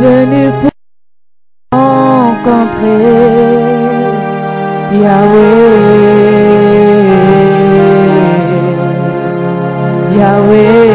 venu pour rencontrer Yahweh. Yahweh.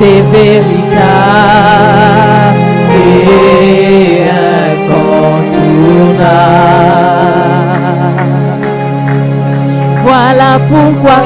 était véritable et incontournable. Voilà pourquoi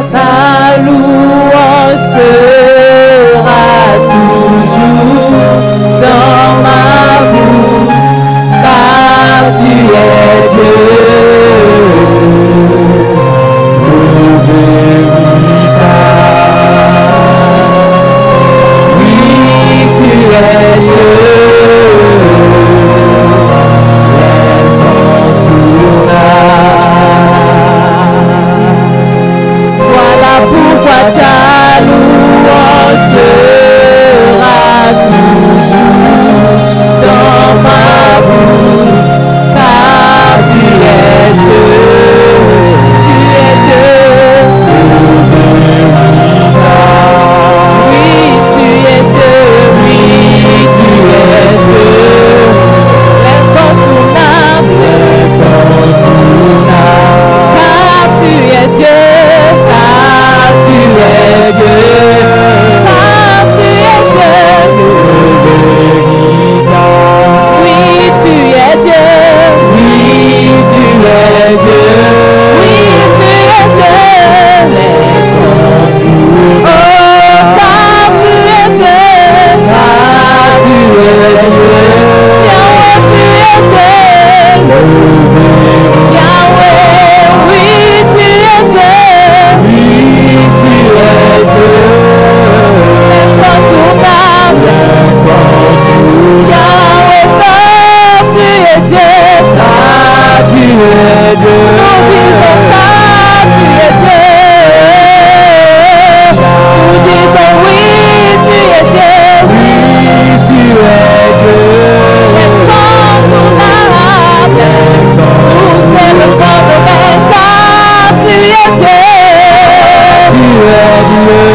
Amen.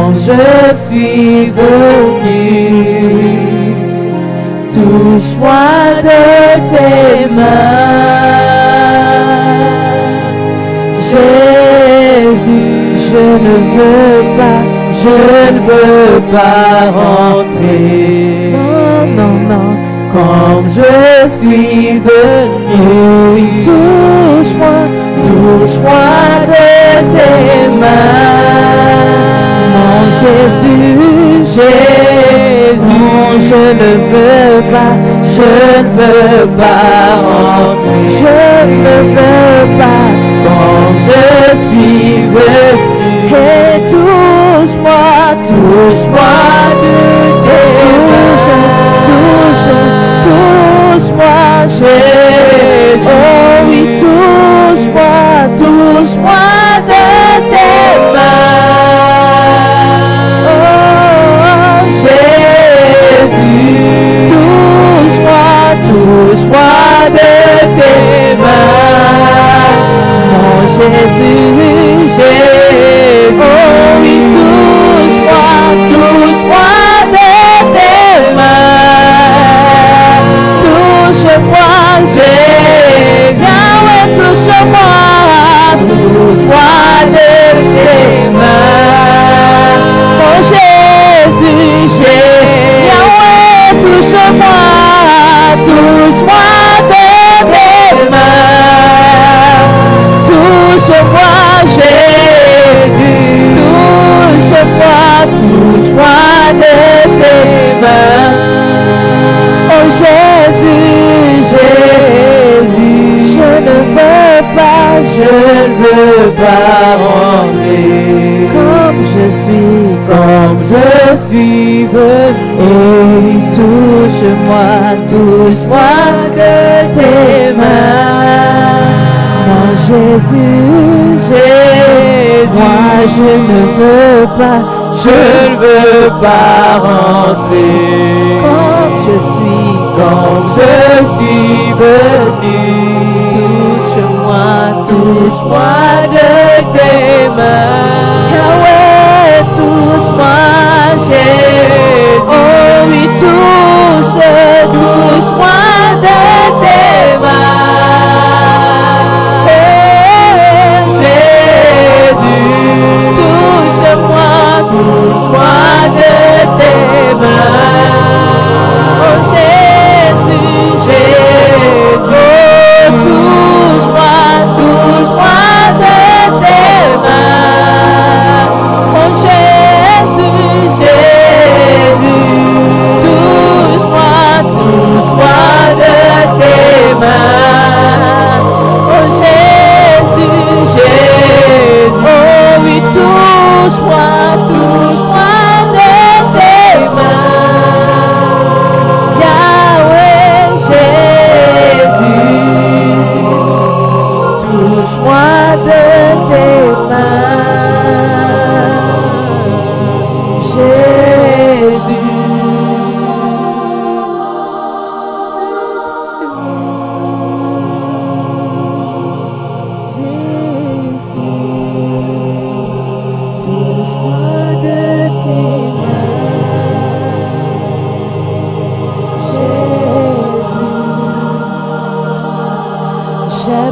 quand je suis venu. Touche-moi de tes mains. Jésus, je ne veux pas, je ne veux pas rentrer. Non, non, non. Quand je suis venu, touche-moi, touche-moi de tes mains. Mon Jésus, Jésus, je ne veux pas, je ne veux pas. Je ne veux pas quand je suis venu. Et touche-moi, Touche-moi, de tes mains. Jésus, Jésus, moi je ne veux pas, je ne veux pas rentrer comme je suis, comme je suis venu. Touche-moi, touche-moi de tes mains. Yahweh, touche-moi, Jésus. Oh oui, touche, tes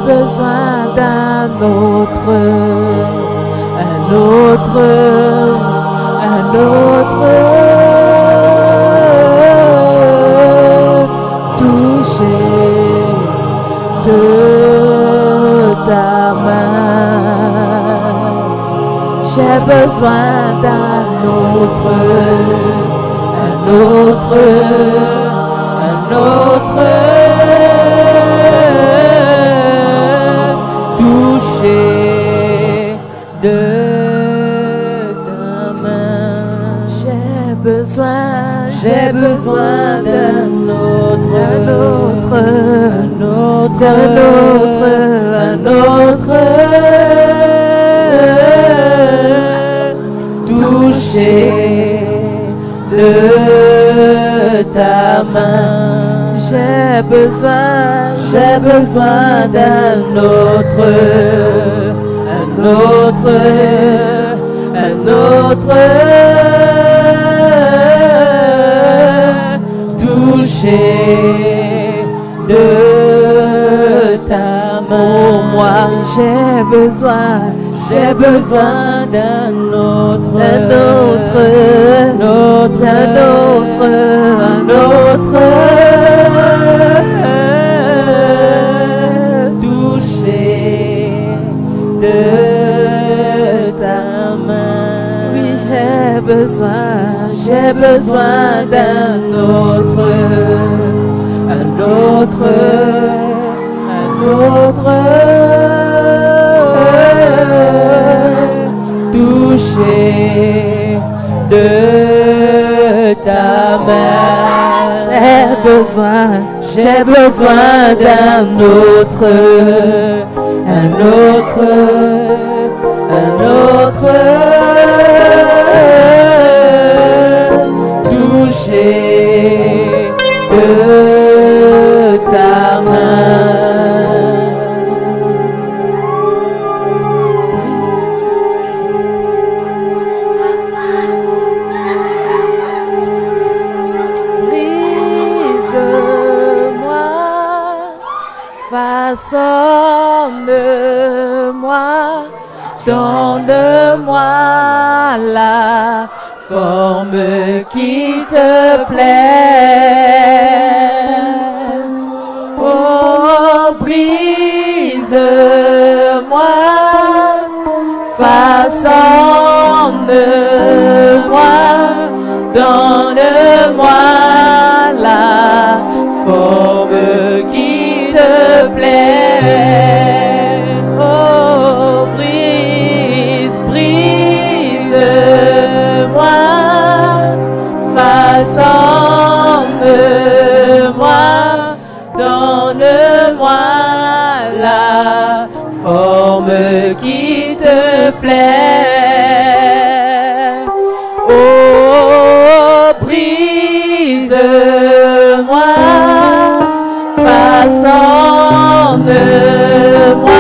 besoin d'un autre, un autre, un autre. J'ai besoin d'un autre, un autre, un autre. Toucher de ta main. J'ai besoin, j'ai besoin d'un autre, un autre, un autre, un autre, un autre. De ta main. J'ai besoin, j'ai besoin d'un autre, un autre, un autre. Toucher de ta main. Moi, j'ai besoin, j'ai besoin d'un autre, d'un autre, autre, d'un autre, un autre. touché de ta main. Oui, j'ai besoin, j'ai besoin d'un autre, un autre, un autre. De ta main. J'ai besoin, j'ai besoin d'un autre, un autre, un autre, façonne-moi, donne-moi la forme qui te plaît. Oh, brise, brise-moi, façonne-moi, donne-moi la forme qui te plaît. Façonne-moi,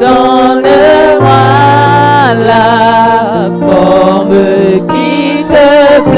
donne-moi la forme qui te plaît.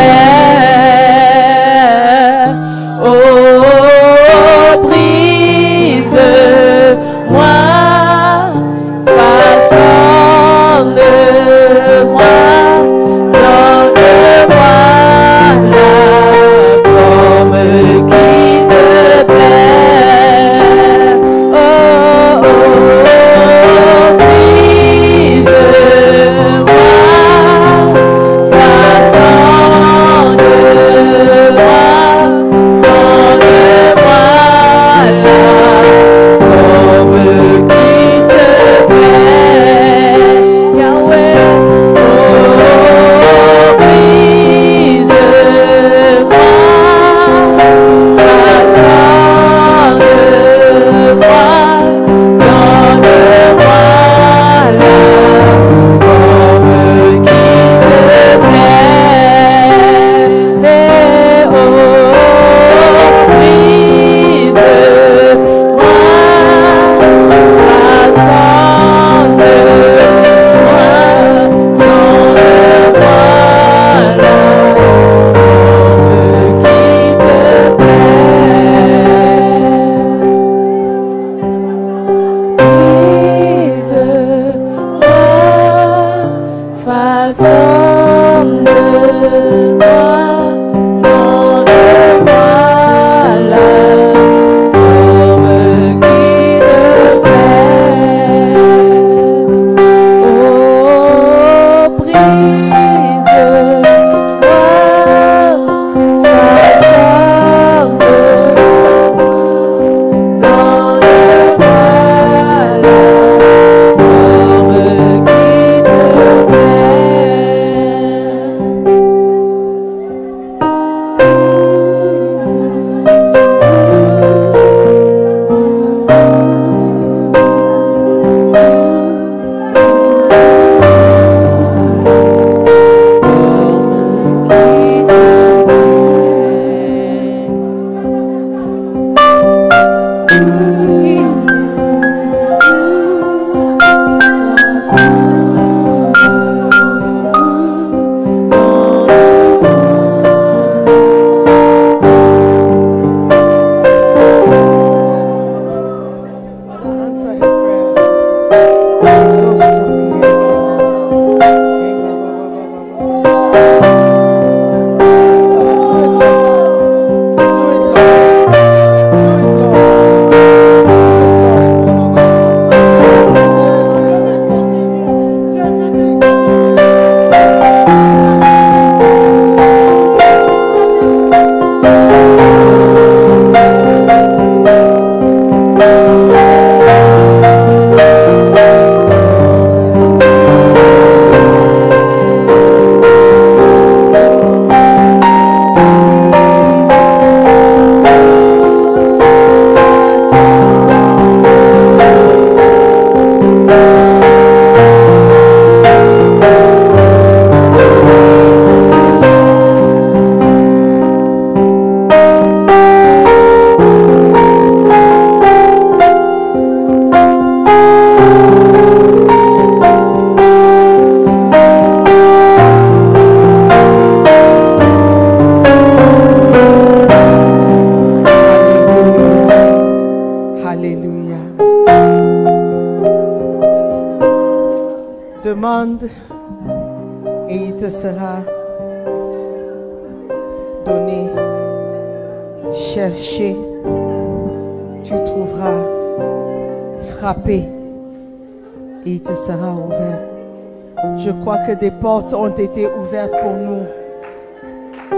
Des portes ont été ouvertes pour nous.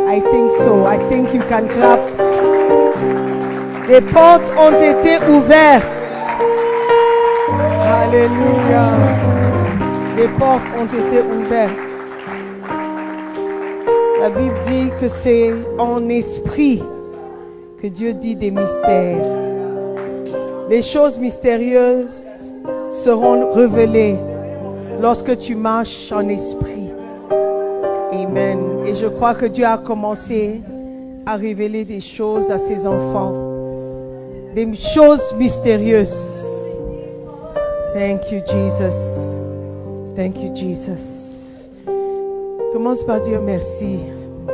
I think so. I think you can clap. Des portes ont été ouvertes. Alléluia. Les portes ont été ouvertes. La Bible dit que c'est en esprit que Dieu dit des mystères. Les choses mystérieuses seront révélées lorsque tu marches en esprit. Amen. Et je crois que Dieu a commencé à révéler des choses à ses enfants. Des choses mystérieuses. Thank you, Jesus. Thank you, Jesus. Commence par dire merci.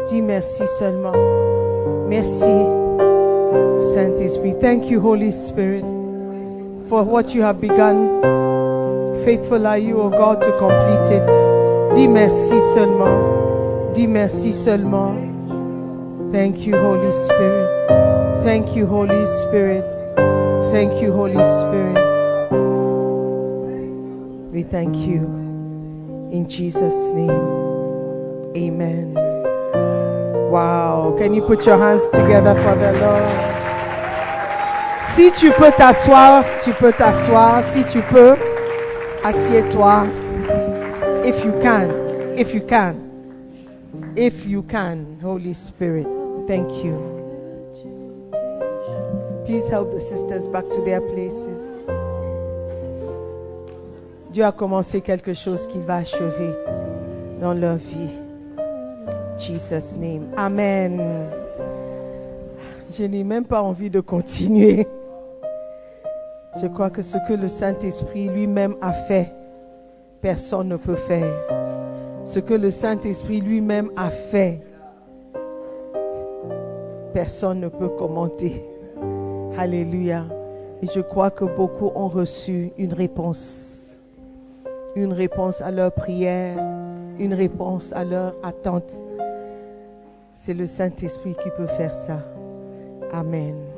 Dis merci seulement. Merci, Saint-Esprit. Thank you, Holy Spirit, for what you have begun. Faithful are you, O God, to complete it. Dis merci seulement. Dis merci seulement. Thank you, Holy Spirit. Thank you, Holy Spirit. Thank you, Holy Spirit. We thank you. In Jesus' name. Amen. Wow. Can you put your hands together for the Lord? Si tu peux t'asseoir, tu peux t'asseoir. Si tu peux, assieds-toi. If you can. If you can. If you can, Holy Spirit. Thank you. Please help the sisters back to their places. Dieu a commencé quelque chose qu'il va achever dans leur vie. Jesus name. Amen. Je n'ai même pas envie de continuer. Je crois que ce que le Saint-Esprit lui-même a fait, personne ne peut faire. Ce que le Saint-Esprit lui-même a fait, personne ne peut commenter. Alléluia. Et je crois que beaucoup ont reçu une réponse. Une réponse à leur prière, une réponse à leur attente. C'est le Saint-Esprit qui peut faire ça. Amen.